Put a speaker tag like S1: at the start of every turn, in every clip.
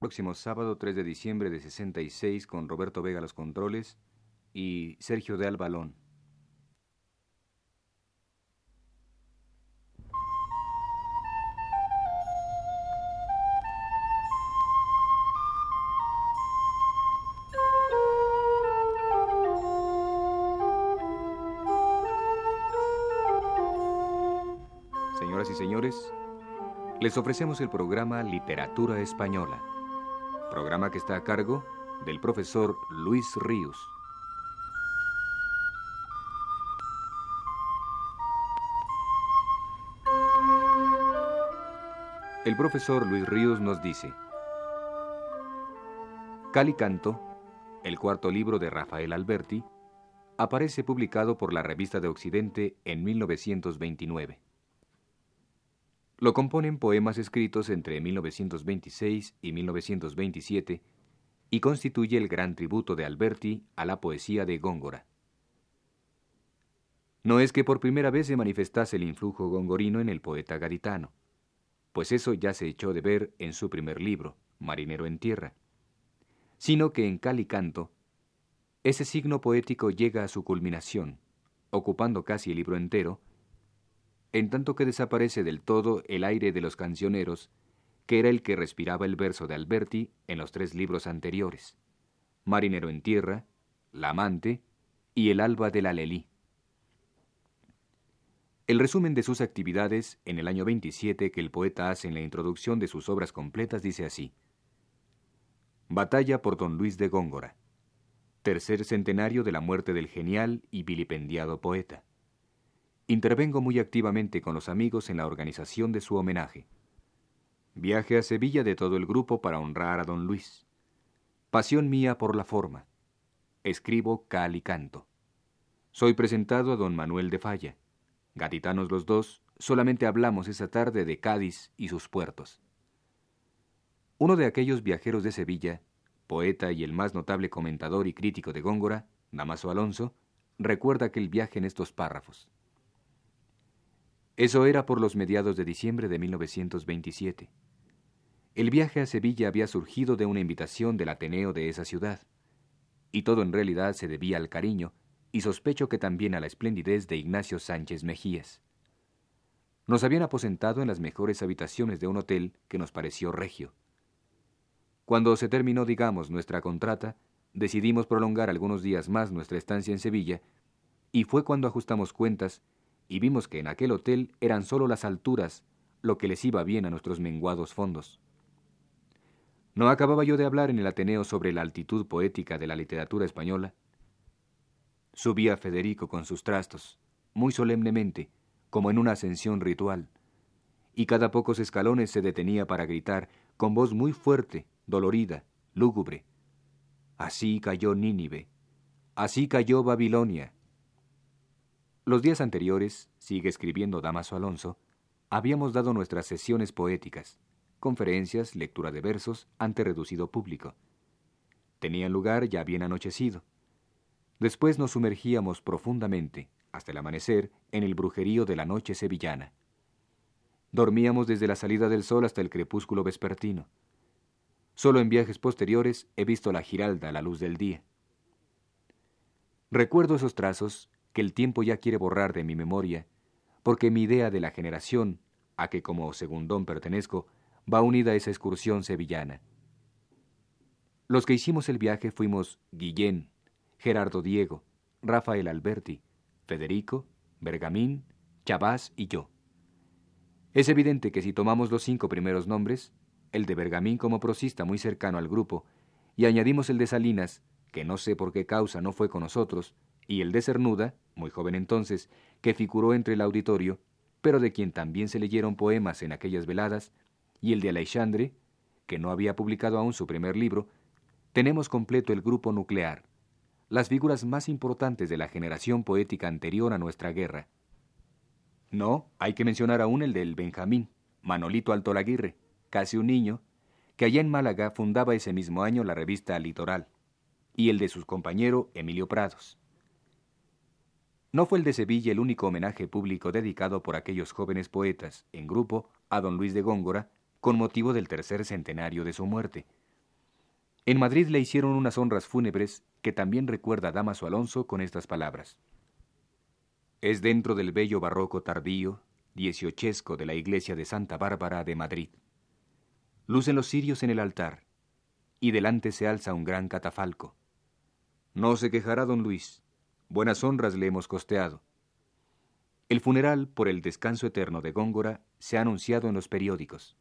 S1: Próximo sábado 3 de diciembre de 66 con Roberto Vega los controles y Sergio de Albalón. Señoras y señores, les ofrecemos el programa Literatura Española programa que está a cargo del profesor Luis Ríos. El profesor Luis Ríos nos dice, Calicanto, el cuarto libro de Rafael Alberti, aparece publicado por la Revista de Occidente en 1929. Lo componen poemas escritos entre 1926 y 1927 y constituye el gran tributo de Alberti a la poesía de Góngora. No es que por primera vez se manifestase el influjo gongorino en el poeta gaditano, pues eso ya se echó de ver en su primer libro, Marinero en Tierra, sino que en Calicanto, ese signo poético llega a su culminación, ocupando casi el libro entero, en tanto que desaparece del todo el aire de los cancioneros, que era el que respiraba el verso de Alberti en los tres libros anteriores, Marinero en Tierra, La Amante y El Alba de la Lelí. El resumen de sus actividades en el año 27 que el poeta hace en la introducción de sus obras completas dice así. Batalla por don Luis de Góngora. Tercer centenario de la muerte del genial y vilipendiado poeta. Intervengo muy activamente con los amigos en la organización de su homenaje. Viaje a Sevilla de todo el grupo para honrar a don Luis. Pasión mía por la forma. Escribo cal y canto. Soy presentado a don Manuel de Falla. Gatitanos los dos, solamente hablamos esa tarde de Cádiz y sus puertos. Uno de aquellos viajeros de Sevilla, poeta y el más notable comentador y crítico de Góngora, Damaso Alonso, recuerda aquel viaje en estos párrafos. Eso era por los mediados de diciembre de 1927. El viaje a Sevilla había surgido de una invitación del Ateneo de esa ciudad, y todo en realidad se debía al cariño, y sospecho que también a la esplendidez de Ignacio Sánchez Mejías. Nos habían aposentado en las mejores habitaciones de un hotel que nos pareció regio. Cuando se terminó, digamos, nuestra contrata, decidimos prolongar algunos días más nuestra estancia en Sevilla, y fue cuando ajustamos cuentas y vimos que en aquel hotel eran solo las alturas lo que les iba bien a nuestros menguados fondos. No acababa yo de hablar en el Ateneo sobre la altitud poética de la literatura española. Subía Federico con sus trastos, muy solemnemente, como en una ascensión ritual, y cada pocos escalones se detenía para gritar, con voz muy fuerte, dolorida, lúgubre. Así cayó Nínive, así cayó Babilonia, los días anteriores, sigue escribiendo Damaso Alonso, habíamos dado nuestras sesiones poéticas, conferencias, lectura de versos ante reducido público. Tenían lugar ya bien anochecido. Después nos sumergíamos profundamente, hasta el amanecer, en el brujerío de la noche sevillana. Dormíamos desde la salida del sol hasta el crepúsculo vespertino. Solo en viajes posteriores he visto la giralda a la luz del día. Recuerdo esos trazos que el tiempo ya quiere borrar de mi memoria, porque mi idea de la generación, a que como segundón pertenezco, va unida a esa excursión sevillana. Los que hicimos el viaje fuimos Guillén, Gerardo Diego, Rafael Alberti, Federico, Bergamín, Chabás y yo. Es evidente que si tomamos los cinco primeros nombres, el de Bergamín como prosista muy cercano al grupo, y añadimos el de Salinas, que no sé por qué causa no fue con nosotros, y el de Cernuda, muy joven entonces, que figuró entre el auditorio, pero de quien también se leyeron poemas en aquellas veladas, y el de Alexandre, que no había publicado aún su primer libro, tenemos completo el grupo nuclear, las figuras más importantes de la generación poética anterior a nuestra guerra. No, hay que mencionar aún el del Benjamín, Manolito Altolaguirre, casi un niño, que allá en Málaga fundaba ese mismo año la revista Litoral, y el de su compañero Emilio Prados. No fue el de Sevilla el único homenaje público dedicado por aquellos jóvenes poetas, en grupo, a don Luis de Góngora, con motivo del tercer centenario de su muerte, En Madrid le hicieron unas honras fúnebres que también recuerda Damaso Alonso con estas palabras. Es dentro del bello barroco tardío, dieciochesco de la iglesia de Santa Bárbara de Madrid. Lucen los cirios en el altar, y delante se alza un gran catafalco. No se quejará don Luis, buenas honras le hemos costeado. El funeral por el descanso eterno de Góngora se ha anunciado en los periódicos.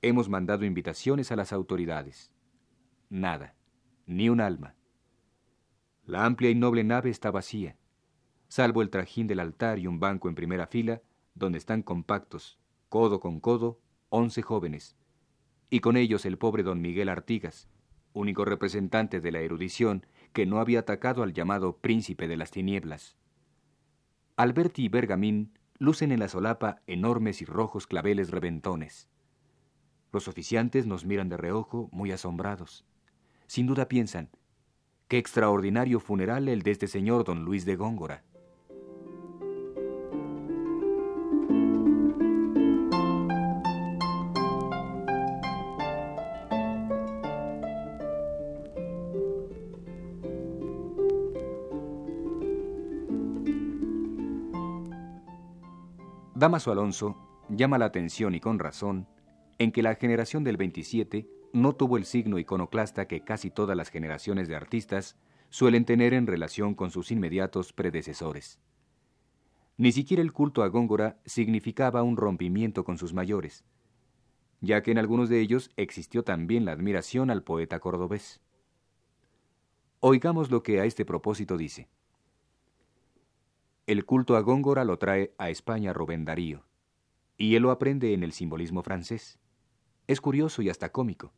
S1: Hemos mandado invitaciones a las autoridades. Nada, ni un alma. La amplia y noble nave está vacía, salvo el trajín del altar y un banco en primera fila, donde están compactos, codo con codo, once jóvenes, y con ellos el pobre don Miguel Artigas, único representante de la erudición que no había atacado al llamado príncipe de las tinieblas. Alberti y Bergamín lucen en la solapa enormes y rojos claveles reventones. Los oficiantes nos miran de reojo, muy asombrados. Sin duda piensan, qué extraordinario funeral el de este señor don Luis de Góngora. Damaso Alonso llama la atención y con razón en que la generación del 27 no tuvo el signo iconoclasta que casi todas las generaciones de artistas suelen tener en relación con sus inmediatos predecesores. Ni siquiera el culto a Góngora significaba un rompimiento con sus mayores, ya que en algunos de ellos existió también la admiración al poeta cordobés. Oigamos lo que a este propósito dice. El culto a Góngora lo trae a España Rubén Darío, y él lo aprende en el simbolismo francés. Es curioso y hasta cómico.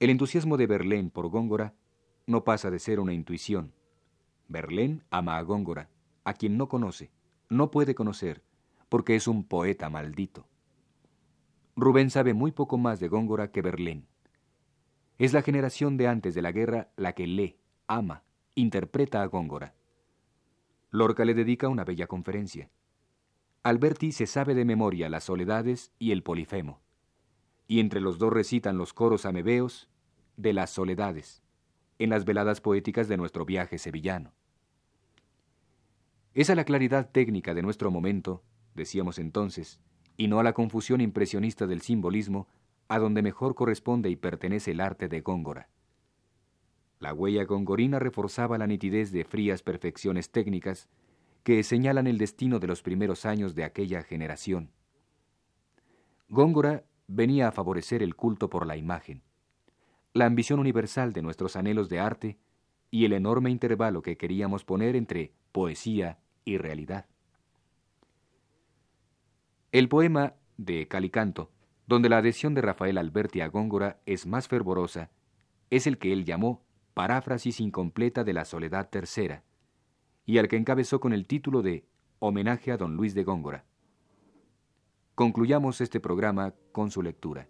S1: El entusiasmo de Verlaine por Góngora no pasa de ser una intuición. Verlaine ama a Góngora, a quien no conoce, no puede conocer, porque es un poeta maldito. Rubén sabe muy poco más de Góngora que Verlaine. Es la generación de antes de la guerra la que lee, ama, interpreta a Góngora. Lorca le dedica una bella conferencia. Alberti se sabe de memoria las soledades y el polifemo, y entre los dos recitan los coros amebeos de las soledades, en las veladas poéticas de nuestro viaje sevillano. Es a la claridad técnica de nuestro momento, decíamos entonces, y no a la confusión impresionista del simbolismo, a donde mejor corresponde y pertenece el arte de Góngora. La huella gongorina reforzaba la nitidez de frías perfecciones técnicas que señalan el destino de los primeros años de aquella generación. Góngora venía a favorecer el culto por la imagen, la ambición universal de nuestros anhelos de arte y el enorme intervalo que queríamos poner entre poesía y realidad. El poema de Calicanto, donde la adhesión de Rafael Alberti a Góngora es más fervorosa, es el que él llamó paráfrasis incompleta de la Soledad Tercera, y al que encabezó con el título de Homenaje a don Luis de Góngora. Concluyamos este programa con su lectura.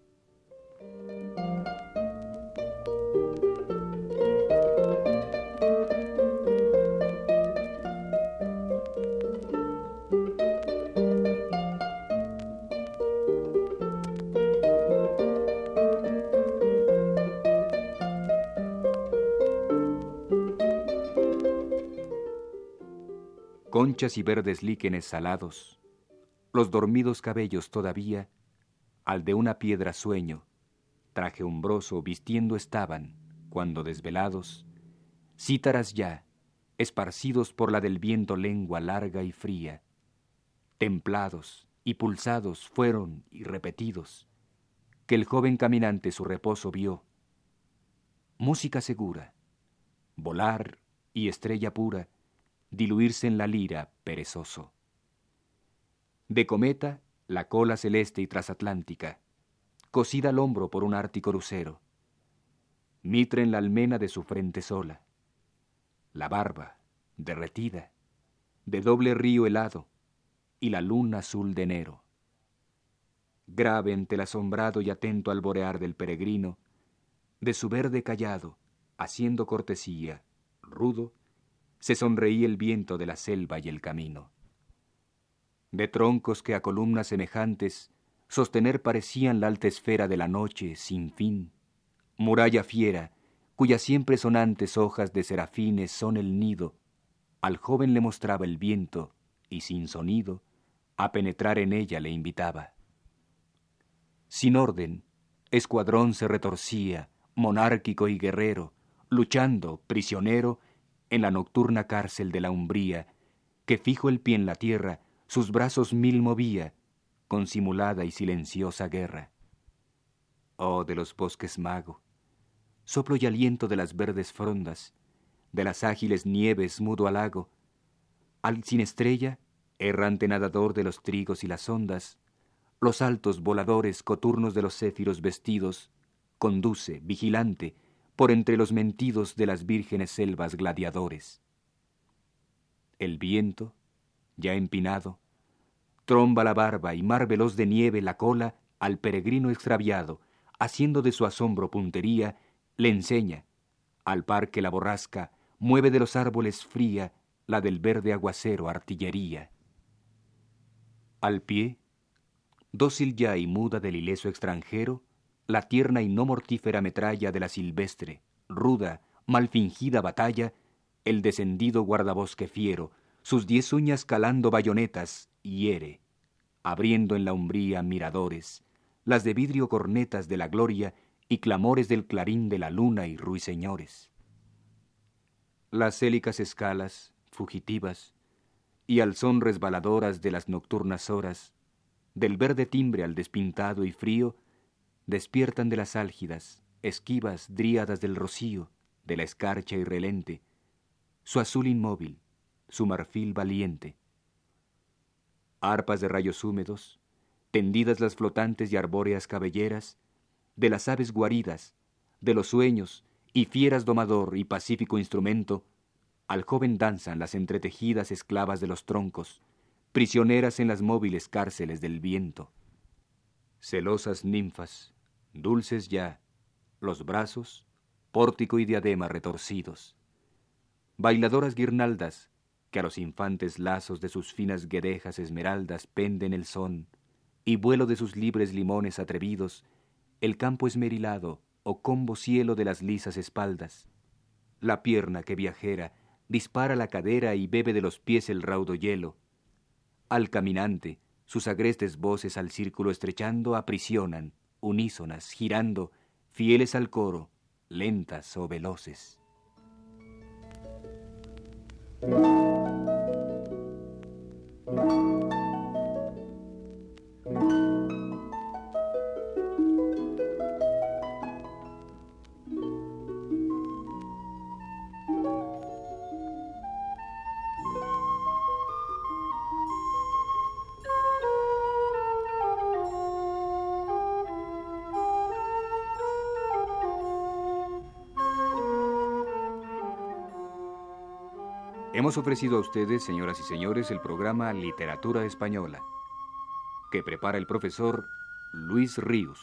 S1: Conchas y verdes líquenes salados, los dormidos cabellos todavía, al de una piedra sueño, traje umbroso vistiendo estaban, cuando desvelados, cítaras ya, esparcidos por la del viento lengua larga y fría, templados y pulsados fueron y repetidos, que el joven caminante su reposo vio. Música segura, volar y estrella pura, diluirse en la lira perezoso. De cometa, la cola celeste y trasatlántica, cosida al hombro por un ártico lucero, mitra en la almena de su frente sola, la barba, derretida, de doble río helado, y la luna azul de enero. Grave ante el asombrado y atento al borear del peregrino, de su verde callado, haciendo cortesía, rudo, se sonreía el viento de la selva y el camino. De troncos que a columnas semejantes sostener parecían la alta esfera de la noche sin fin, muralla fiera, cuyas siempre sonantes hojas de serafines son el nido, al joven le mostraba el viento, y sin sonido, a penetrar en ella le invitaba. Sin orden, escuadrón se retorcía, monárquico y guerrero, luchando, prisionero, en la nocturna cárcel de la umbría, que fijo el pie en la tierra, sus brazos mil movía, con simulada y silenciosa guerra. Oh, de los bosques mago, soplo y aliento de las verdes frondas, de las ágiles nieves mudo halago, al sin estrella, errante nadador de los trigos y las ondas, los altos voladores coturnos de los céfiros vestidos, conduce, vigilante, por entre los mentidos de las vírgenes selvas gladiadores. El viento, ya empinado, tromba la barba y mar veloz de nieve la cola al peregrino extraviado, haciendo de su asombro puntería, le enseña, al par que la borrasca mueve de los árboles fría la del verde aguacero artillería. Al pie, dócil ya y muda del ileso extranjero, la tierna y no mortífera metralla de la silvestre, ruda, mal fingida batalla, el descendido guardabosque fiero, sus diez uñas calando bayonetas, hiere, abriendo en la umbría miradores, las de vidrio cornetas de la gloria y clamores del clarín de la luna y ruiseñores. Las célicas escalas, fugitivas, y al son resbaladoras de las nocturnas horas, del verde timbre al despintado y frío, despiertan de las álgidas, esquivas dríadas del rocío, de la escarcha irrelente, su azul inmóvil, su marfil valiente. Arpas de rayos húmedos, tendidas las flotantes y arbóreas cabelleras, de las aves guaridas, de los sueños, y fieras domador y pacífico instrumento, al joven danzan las entretejidas esclavas de los troncos, prisioneras en las móviles cárceles del viento. Celosas ninfas, dulces ya, los brazos, pórtico y diadema retorcidos. Bailadoras guirnaldas, que a los infantes lazos de sus finas guedejas esmeraldas penden el son, y vuelo de sus libres limones atrevidos, el campo esmerilado o combo cielo de las lisas espaldas. La pierna que viajera dispara la cadera y bebe de los pies el raudo hielo. Al caminante, sus agrestes voces al círculo estrechando aprisionan, unísonas, girando, fieles al coro, lentas o veloces. Hemos ofrecido a ustedes, señoras y señores, el programa Literatura Española, que prepara el profesor Luis Ríos.